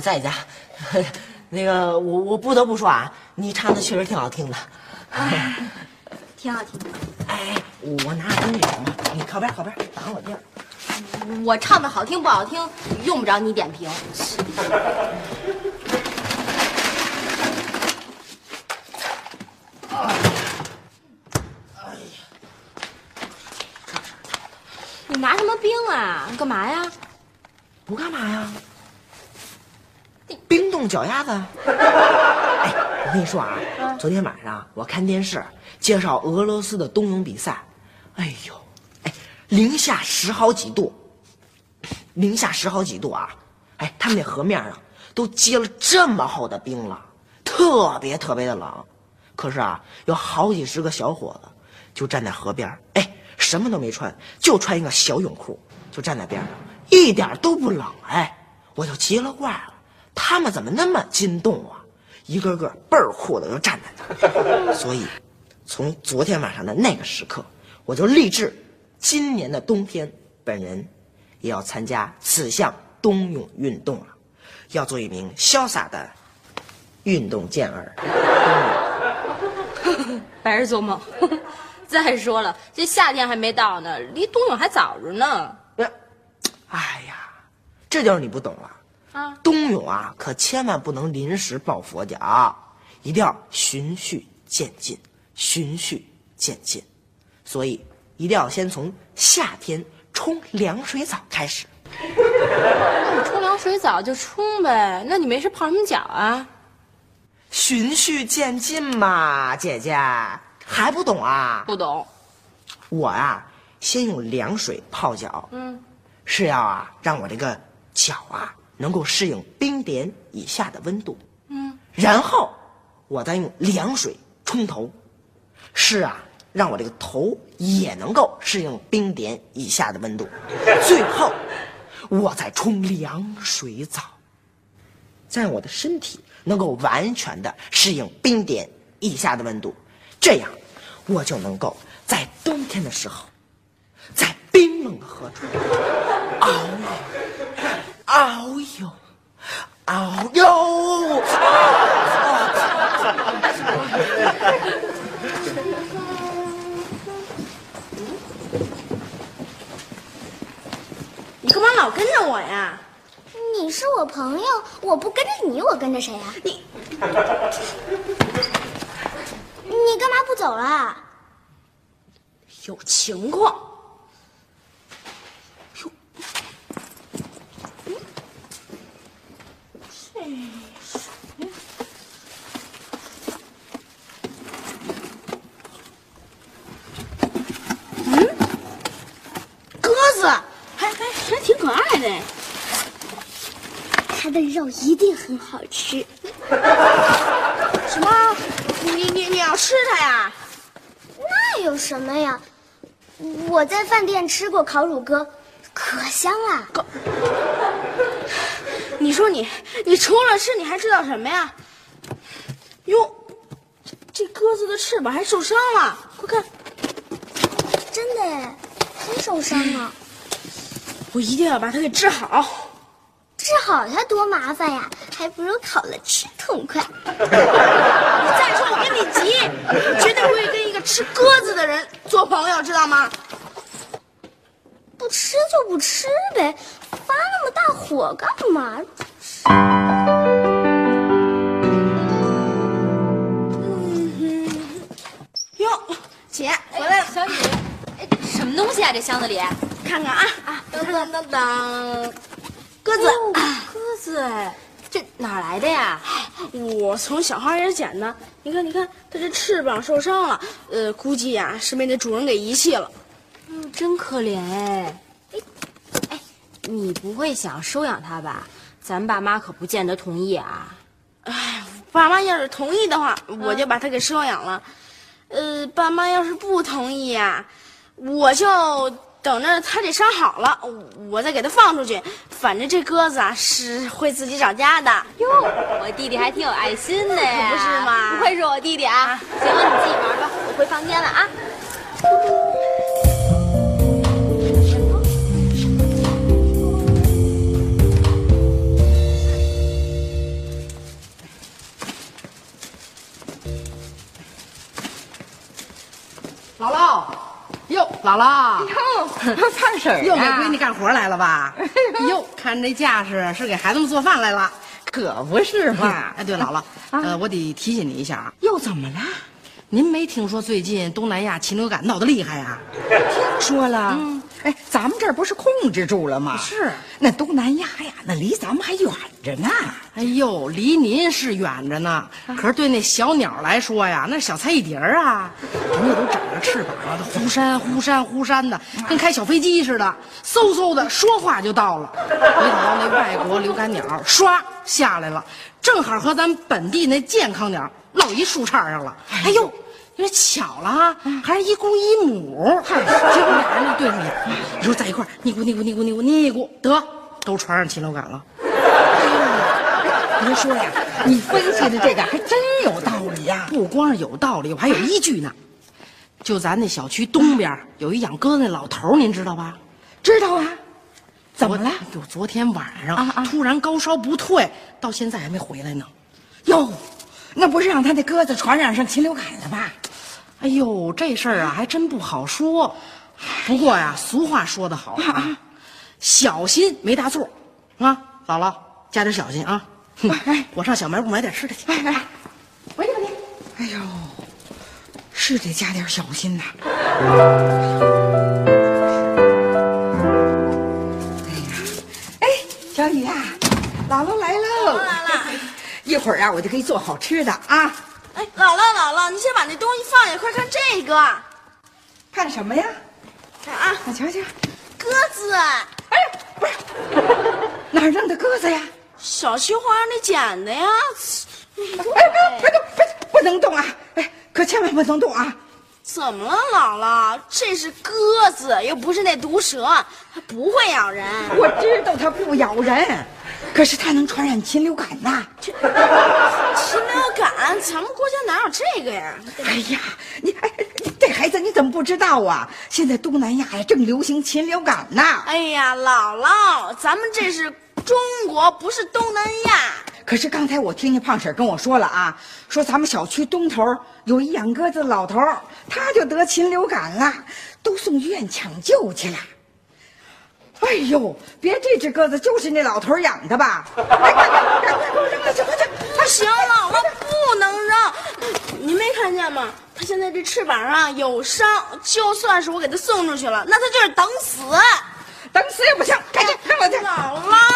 我在家，那个我我不得不说啊，你唱的确实挺好听的。挺好听的。哎，我拿东西嘛，你靠边靠边，挡我地儿。我唱的好听不好听，用不着你点评。你拿什么冰啊？干嘛呀？不干嘛呀？冰冻脚丫子。哎，我跟你说啊，昨天晚上我看电视介绍俄罗斯的冬泳比赛，哎呦，哎，零下十好几度，零下十好几度啊！哎，他们那河面上都结了这么厚的冰了，特别特别的冷。可是啊，有好几十个小伙子就站在河边，哎，什么都没穿，就穿一个小泳裤，就站在边上，一点都不冷。哎，我就奇了怪了，他们怎么那么筋动啊？一个个倍儿酷的就站在那儿。所以，从昨天晚上的那个时刻，我就立志，今年的冬天，本人也要参加此项冬泳运动了，要做一名潇洒的运动健儿。白日做梦。再说了，这夏天还没到呢，离冬泳还早着呢。哎呀，这就是你不懂了。啊，冬泳啊，可千万不能临时抱佛脚，一定要循序渐进，循序渐进。所以一定要先从夏天冲凉水澡开始。那你冲凉水澡就冲呗，那你没事泡什么脚啊？循序渐进嘛，姐姐还不懂啊？不懂。我啊，先用凉水泡脚，嗯，是要啊让我这个脚啊能够适应冰点以下的温度，嗯，然后我再用凉水冲头，是啊让我这个头也能够适应冰点以下的温度，最后我再冲凉水澡，再让我的身体能够完全的适应冰点以下的温度，这样我就能够在冬天的时候，在冰冷的河中遨游，遨游，遨游。你干嘛老跟着我呀？你是我朋友，我不跟着你，我跟着谁啊？你你干嘛不走了？有情况。鸽子，还还还挺可爱的。它的肉一定很好吃。什么？你你你要吃它呀？那有什么呀？我在饭店吃过烤乳鸽，可香了。你说你你除了吃，你还知道什么呀？哟，这这鸽子的翅膀还受伤了，快看！真的耶，真受伤了。我一定要把它给治好。治好它多麻烦呀，还不如烤了吃痛快。再说我跟你急，绝对不会跟一个吃鸽子的人做朋友，知道吗？不吃就不吃呗，发那么大火干嘛？哟，姐回来了，小雨，哎，什么东西啊？这箱子里？看看啊啊，噔噔噔噔，鸽子，鸽子，哎，这哪儿来的呀？我从小花园捡的。你看，你看，它这翅膀受伤了，呃，估计呀、是被那主人给遗弃了。嗯，真可怜哎。哎，哎，你不会想收养它吧？咱爸妈可不见得同意啊。哎，爸妈要是同意的话，我就把它给收养了。呃，爸妈要是不同意呀、我就等着它这伤好了，我再给它放出去。反正这鸽子啊是会自己找家的。哟，我弟弟还挺有爱心的呀，可不是吗不愧是我弟弟啊！行了，你自己玩吧，我回房间了啊。姥姥，哟，胖婶儿又给啊闺女干活来了吧？哟，看这架势是给孩子们做饭来了。可不是嘛。哎，对，姥姥，呃，我得提醒你一下啊，又怎么了？您没听说最近东南亚禽流感闹得厉害呀、听 说了。哎，咱们这儿不是控制住了吗？是。那东南亚呀，那离咱们还远着呢。哎呦，离您是远着呢，可是对那小鸟来说呀，那小菜一碟儿啊，人家都长着翅膀啊，忽闪忽闪忽闪的，跟开小飞机似的，嗖嗖的说话就到了。没想到那外国流感鸟唰下来了，正好和咱本地那健康鸟落一树杈上了。哎呦！你说巧了啊，还是一公一母，结果俩人就对上眼，你说在一块儿你咕你咕你咕你咕你咕，得都传上禽流感了。别说呀，你分析的这个还真有道理呀。不光是有道理，我还有依据呢。就咱那小区东边有一养鸽子那老头儿，您知道吧？知道啊？怎么了？就昨天晚上啊啊突然高烧不退，到现在还没回来呢。哟，那不是让他那鸽子传染上禽流感了吧？哎呦，这事儿啊还真不好说。不过呀，俗话说得好啊，小心没大错。啊，姥姥加点小心啊。哼 哎我上小卖部买点吃的去。哎哎，回去吧你。哎呦，是得加点小心呐。哎呀，哎，小雨啊，姥姥来喽！来了。一会儿啊，我就给你做好吃的啊。哎，姥姥姥姥，你先把那东西放下，快看这个，看什么呀？看啊，我瞧瞧。鸽子，哎呀，不是，哪儿弄的鸽子呀？小青花园里捡的呀。哎，别动，别不能动啊！哎，可千万不能动啊！怎么了，姥姥？这是鸽子，又不是那毒蛇，它不会咬人。我知道它不咬人，可是它能传染禽流感呐。禽流感，咱们国家哪有这个呀？哎呀，你哎，这孩子你怎么不知道啊？现在东南亚呀正流行禽流感呢。哎呀，姥姥，咱们这是中国，不是东南亚。可是刚才我听见胖婶跟我说了啊，说咱们小区东头有一养鸽子的老头，他就得禽流感了，都送医院抢救去了。哎呦，别这只鸽子就是那老头养的吧？快快快快给我扔了去，快去！不行，姥姥不能扔。您没看见吗？他现在这翅膀上有伤，就算是我给他送出去了，那他就是等死。等死也不行，赶紧扔了去！姥姥，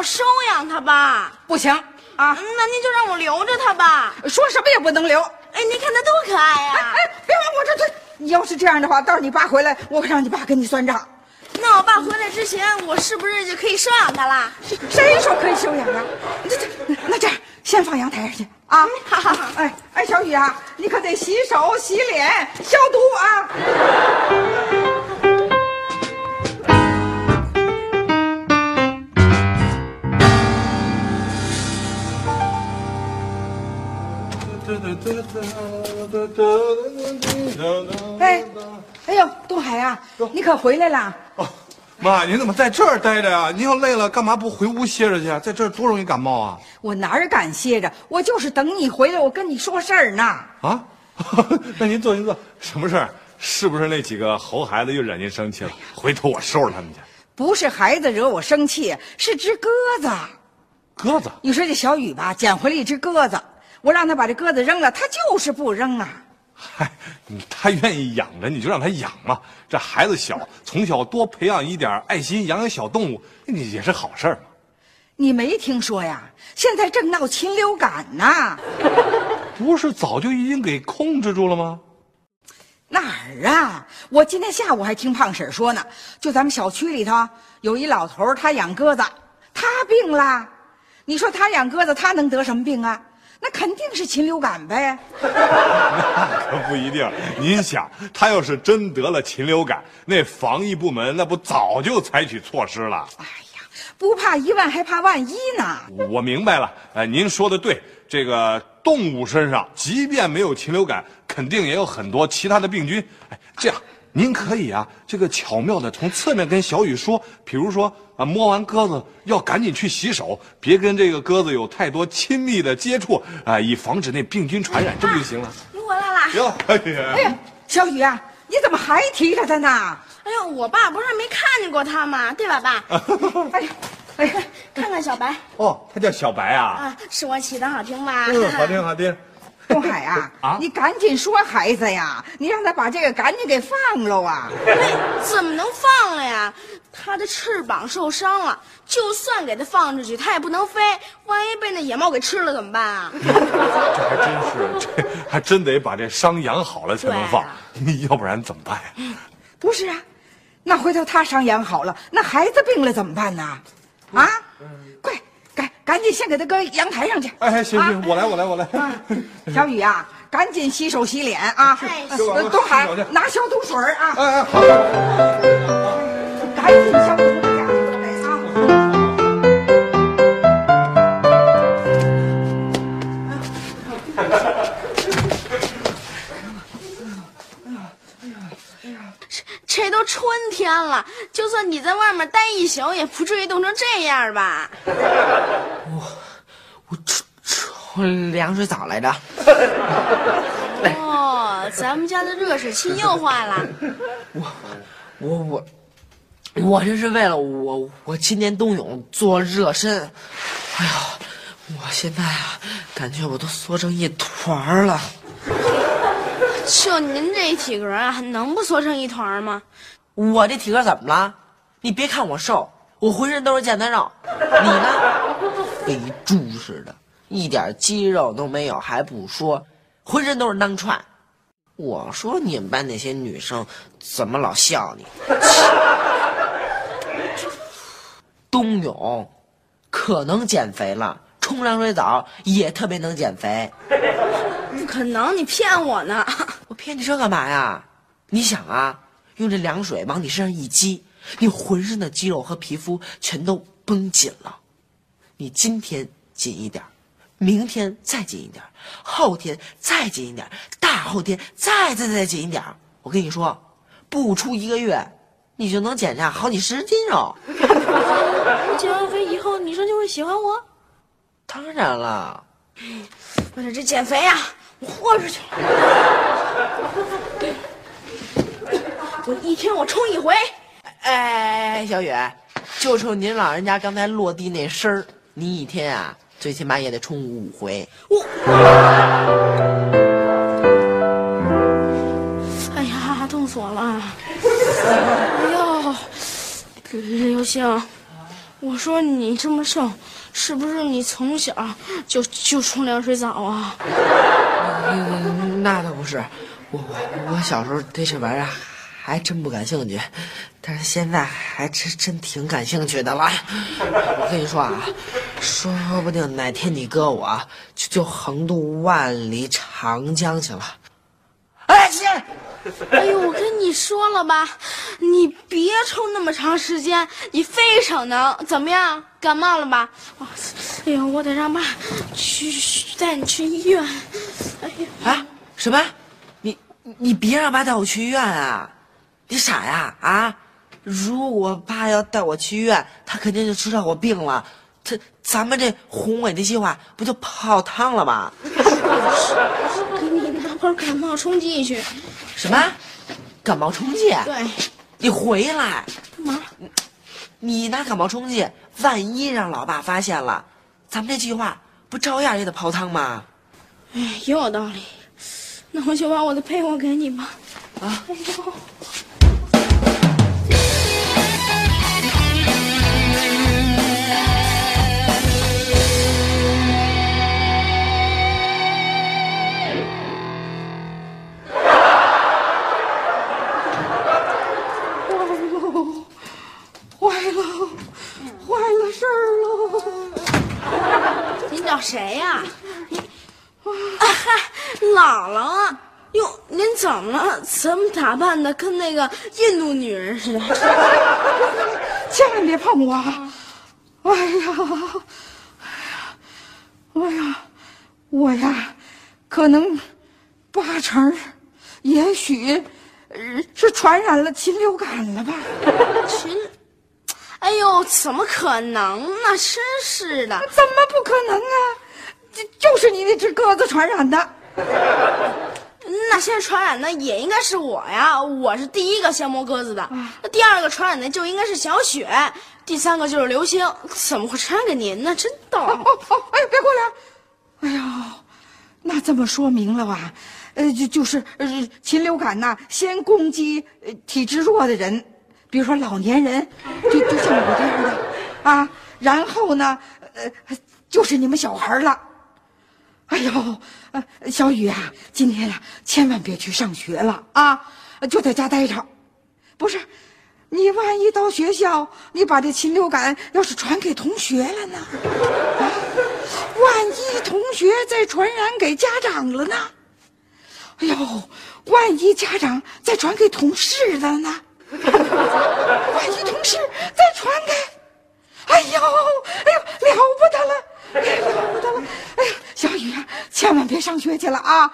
我收养他吧。不行啊，嗯那您就让我留着它吧。说什么也不能留。哎，您看它多可爱呀、哎，别往我这推！你要是这样的话，到时候你爸回来，我让你爸跟你算账。那我爸回来之前，我是不是就可以收养它了？谁说可以收养啊？这这，那这样先放阳台上去啊！好好好哎哎，小雨啊，你可得洗手、洗脸、消毒啊！哎，哎呦，东海啊，你可回来了？哦，妈，您怎么在这儿待着呀？您要累了，干嘛不回屋歇着去？在这儿多容易感冒啊！我哪儿敢歇着？我就是等你回来，我跟你说事儿呢。啊，那您坐，您坐。什么事儿？是不是那几个猴孩子又惹您生气了？回头我收拾他们去。不是孩子惹我生气，是只鸽子。鸽子，你说这小雨吧，捡回来一只鸽子，我让他把这鸽子扔了，他就是不扔啊。嗨，他愿意养着，你就让他养嘛。这孩子小，从小多培养一点爱心，养养小动物，你也是好事儿嘛。你没听说呀？现在正闹禽流感呢。不是早就已经给控制住了吗？哪儿啊？我今天下午还听胖婶说呢，就咱们小区里头有一老头，他养鸽子，他病了。你说他养鸽子，他能得什么病啊？那肯定是禽流感呗。那 可不一定。您想，他要是真得了禽流感，那防疫部门那不早就采取措施了？哎呀，不怕一万，还怕万一呢。我明白了，呃，您说的对。这个动物身上，即便没有禽流感，肯定也有很多其他的病菌。哎，这样您可以啊，这个巧妙的从侧面跟小雨说，比如说啊，摸完鸽子要赶紧去洗手，别跟这个鸽子有太多亲密的接触啊，以防止那病菌传染，这不就行了？你回来啦！哟，哎呀，哎呀小雨啊，你怎么还提着他呢？哎呦，我爸不是没看见过他吗？对吧，爸？哎呀。哎呀，看看小白哦，他叫小白啊！啊，是我起的好听吧？嗯，好听好听。东海啊，啊，你赶紧说孩子呀，你让他把这个赶紧给放了啊！怎么能放了呀？他的翅膀受伤了，就算给他放出去，他也不能飞，万一被那野猫给吃了怎么办啊？这还真是，这还真得把这伤养好了才能放，要不然怎么办呀？不是啊，那回头他伤养好了，那孩子病了怎么办呢？啊，快，赶赶紧先给他搁阳台上去。哎，行行，我来，我来，我来。小雨啊，赶紧洗手洗脸啊！东海，拿消毒水啊！哎哎，好。赶紧消毒春天了，就算你在外面待一宿，也不至于冻成这样吧？我我冲冲凉水澡来着。哦，咱们家的热水器又坏了。我我我我这是为了我我今年冬泳做热身。哎呀，我现在啊，感觉我都缩成一团了。就您这体格啊，能不缩成一团吗？我这体格怎么了？你别看我瘦，我浑身都是腱子肉。你呢？跟一猪似的，一点肌肉都没有还不说，浑身都是囊串。我说你们班那些女生怎么老笑你？冬泳可能减肥了，冲凉水澡也特别能减肥。不可能，你骗我呢！我骗你这干嘛呀？你想啊，用这凉水往你身上一激，你浑身的肌肉和皮肤全都绷紧了。你今天紧一点，明天再紧一点，后天再紧一点，大后天再再再紧一点。我跟你说，不出一个月，你就能减下好几十斤肉。我减完肥以后，女生就会喜欢我？当然了。为了这减肥呀！我豁出去了！我一天我冲一回。哎，小雨，就冲您老人家刚才落地那声儿，你一天啊，最起码也得冲五回。我，哎呀，冻死我了！哎呦，刘星，我说你这么瘦。是不是你从小就就冲凉水澡啊？那倒不是，我我我小时候对这玩意儿还真不感兴趣，但是现在还真真挺感兴趣的了。我跟你说啊，说不定哪天你哥我就就横渡万里长江去了。哎，姐。哎呦，我跟你说了吧，你别抽那么长时间，你非省能。怎么样？感冒了吧？哎呦，我得让爸去带你去医院。哎呀，啊，什么？你你别让爸带我去医院啊！你傻呀啊！如果爸要带我去医院，他肯定就知道我病了，他咱们这宏伟的计划不就泡汤了吗？给你拿包感冒冲剂去。什么？感冒冲剂？对，你回来干嘛？你拿感冒冲剂，万一让老爸发现了，咱们这计划不照样也得泡汤吗？哎，也有道理。那我就把我的被窝给你吧。啊。哎呦。怎么了？怎么打扮的跟那个印度女人似的？千万别碰我！哎呀，哎呀，我呀，可能八成儿，也许呃是传染了禽流感了吧？禽，哎呦，怎么可能呢？真是的！怎么不可能啊？就就是你那只鸽子传染的。那现在传染的也应该是我呀，我是第一个先摸鸽子的。那第二个传染的就应该是小雪，第三个就是刘星，怎么会传染给您呢？真逗！哦哦，哎呀，别过来！哎呦，那这么说明了吧？呃，就就是呃，禽流感呐，先攻击呃体质弱的人，比如说老年人，就就像我这样的啊。然后呢，呃，就是你们小孩了。哎呦，呃，小雨啊，今天呀、千万别去上学了啊，就在家待着。不是，你万一到学校，你把这禽流感要是传给同学了呢？啊，万一同学再传染给家长了呢？哎呦，万一家长再传给同事了呢？万一同事再传给……哎呦，哎呦，了不得了！哎呀，了不得了！哎，小雨啊，千万别上学去了啊！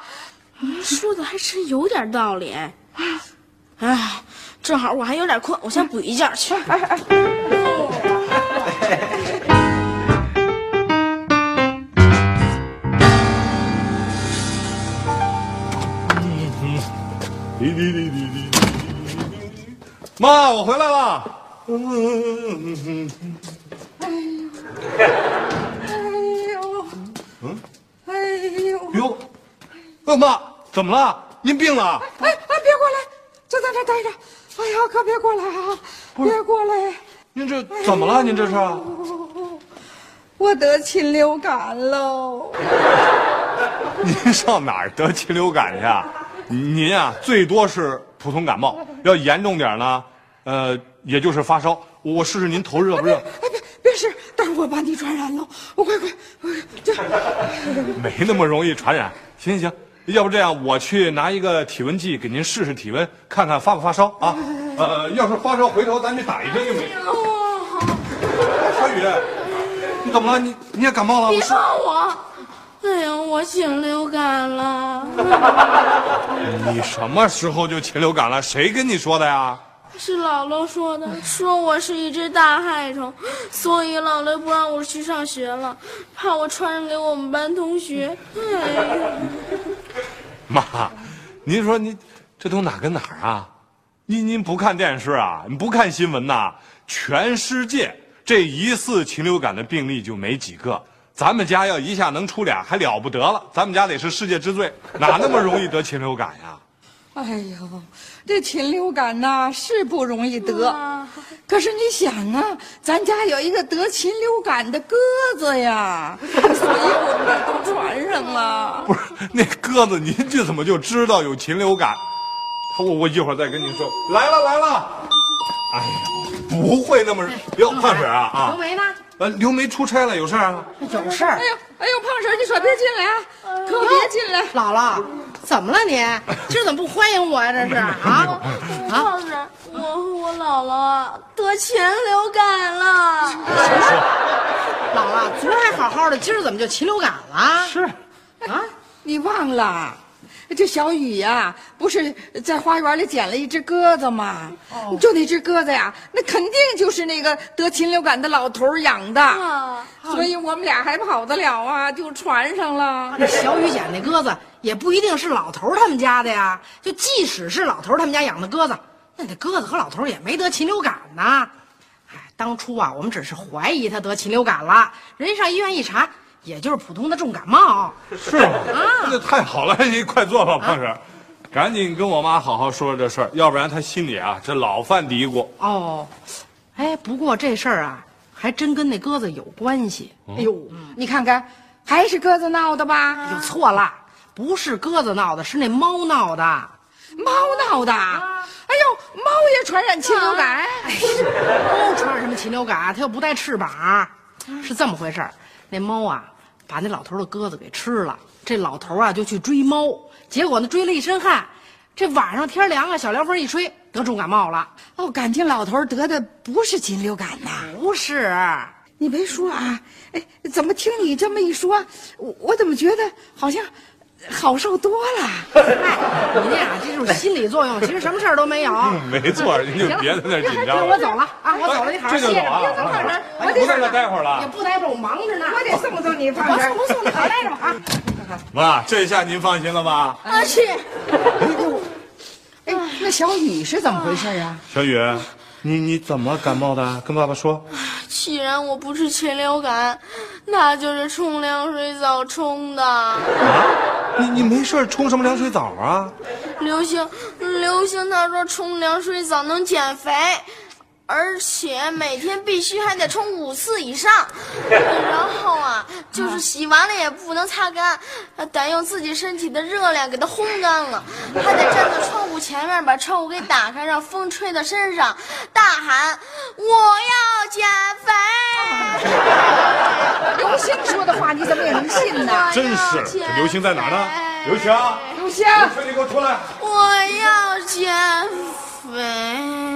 说的还真有点道理。哎，正好我还有点困，我先补一觉去。哎。妈，我回来了。哎呦，嗯，哎呦，哟，呃，妈，怎么了？您病了？哎哎，别过来，就在这待着。哎呀，可别过来啊！别过来，您这怎么了？您这是？我得禽流感喽！您上哪儿得禽流感去啊？您啊、最多是普通感冒，要严重点呢，呃，也就是发烧。我试试您头热不热？哎，别别试，待会儿我把你传染了。我快快，快这没那么容易传染。行行行，要不这样，我去拿一个体温计给您试试体温，看看发不发烧啊？呃，要是发烧，回头咱去打一针就没。小雨，你怎么了？你你也感冒了？别碰我！哎呀，我禽流感了。你什么时候就禽流感了？谁跟你说的呀？是姥姥说的，说我是一只大害虫，所以姥姥不让我去上学了，怕我传染给我们班同学。哎呀，妈，您说您这都哪跟哪儿啊？您您不看电视啊？你不看新闻呐？全世界这疑似禽流感的病例就没几个，咱们家要一下能出俩还了不得了。咱们家得是世界之最，哪那么容易得禽流感呀？哎呦，这禽流感呐是不容易得，可是你想啊，咱家有一个得禽流感的鸽子呀，所以我们就都传上了。不是那鸽子，您这怎么就知道有禽流感？我我一会儿再跟您说。来了来了，哎呀，不会那么哟，胖婶啊啊刘，梅呢？呃，刘梅出差了，有事儿啊？有事儿哎。呦哎呦，胖婶，你可别进来啊，可别进来。姥姥，怎么了你？今儿怎么不欢迎我呀？这是啊？胖婶，我和我姥姥啊得禽流感了。什么姥姥，昨儿还好好的，今儿怎么就禽流感了？是啊，你忘了，这小雨呀、不是在花园里捡了一只鸽子吗？就那只鸽子呀，那肯定就是那个得禽流感的老头养的，啊所以我们俩还跑得了啊，就传上了。那小雨捡那鸽子也不一定是老头他们家的呀。就即使是老头他们家养的鸽子，那那鸽子和老头也没得禽流感呢。哎，当初啊，我们只是怀疑他得禽流感了，人家上医院一查，也就是普通的重感冒。是吗？那太好了，你快坐吧，胖婶，赶紧跟我妈好好说说这事儿，要不然她心里啊这老犯嘀咕。哦，哎，不过这事儿啊，还真跟那鸽子有关系。哎呦，你看看，还是鸽子闹的吧？有错了，不是鸽子闹的，是那猫闹的。猫闹的。哎呦，猫也传染禽流感？猫传染什么禽流感？它又不带翅膀。是这么回事儿，那猫啊，把那老头的鸽子给吃了。这老头啊就去追猫，结果呢追了一身汗。这晚上天凉啊，小凉风一吹，得重感冒了。哦，感情老头得的不是禽流感呐？不是，你别说啊，哎，怎么听你这么一说，我我怎么觉得好像好受多了？哎，你呀，这就是心理作用，其实什么事儿都没有。没错，你就别在那儿紧张。我走了啊，我走了，你好好歇着。我不在这待会儿了。也不待会儿，我忙着呢。我得送送你，放我送不送你，好待着吧啊。妈，这下您放心了吧？啊是。哎，那小雨是怎么回事啊？小雨，你你怎么感冒的？跟爸爸说。既然我不是禽流感，那就是冲凉水澡冲的。啊？你你没事冲什么凉水澡啊？刘星，刘星他说冲凉水澡能减肥。而且每天必须还得冲五次以上，然后啊，就是洗完了也不能擦干，得用自己身体的热量给它烘干了，还得站在窗户前面把窗户给打开，让风吹到身上，大喊我要减肥。刘星说的话你怎么也能信呢？真是，刘星在哪呢？刘星，刘星，你给我出来！我要减肥。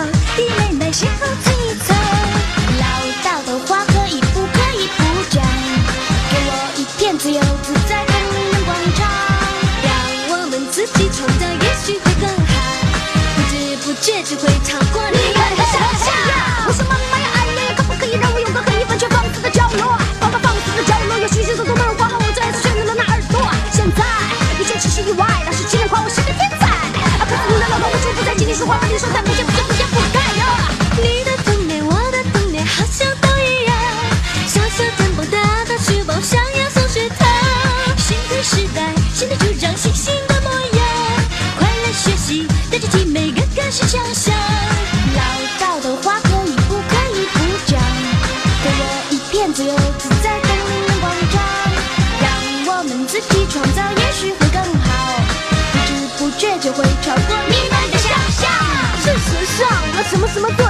好，弟妹什么什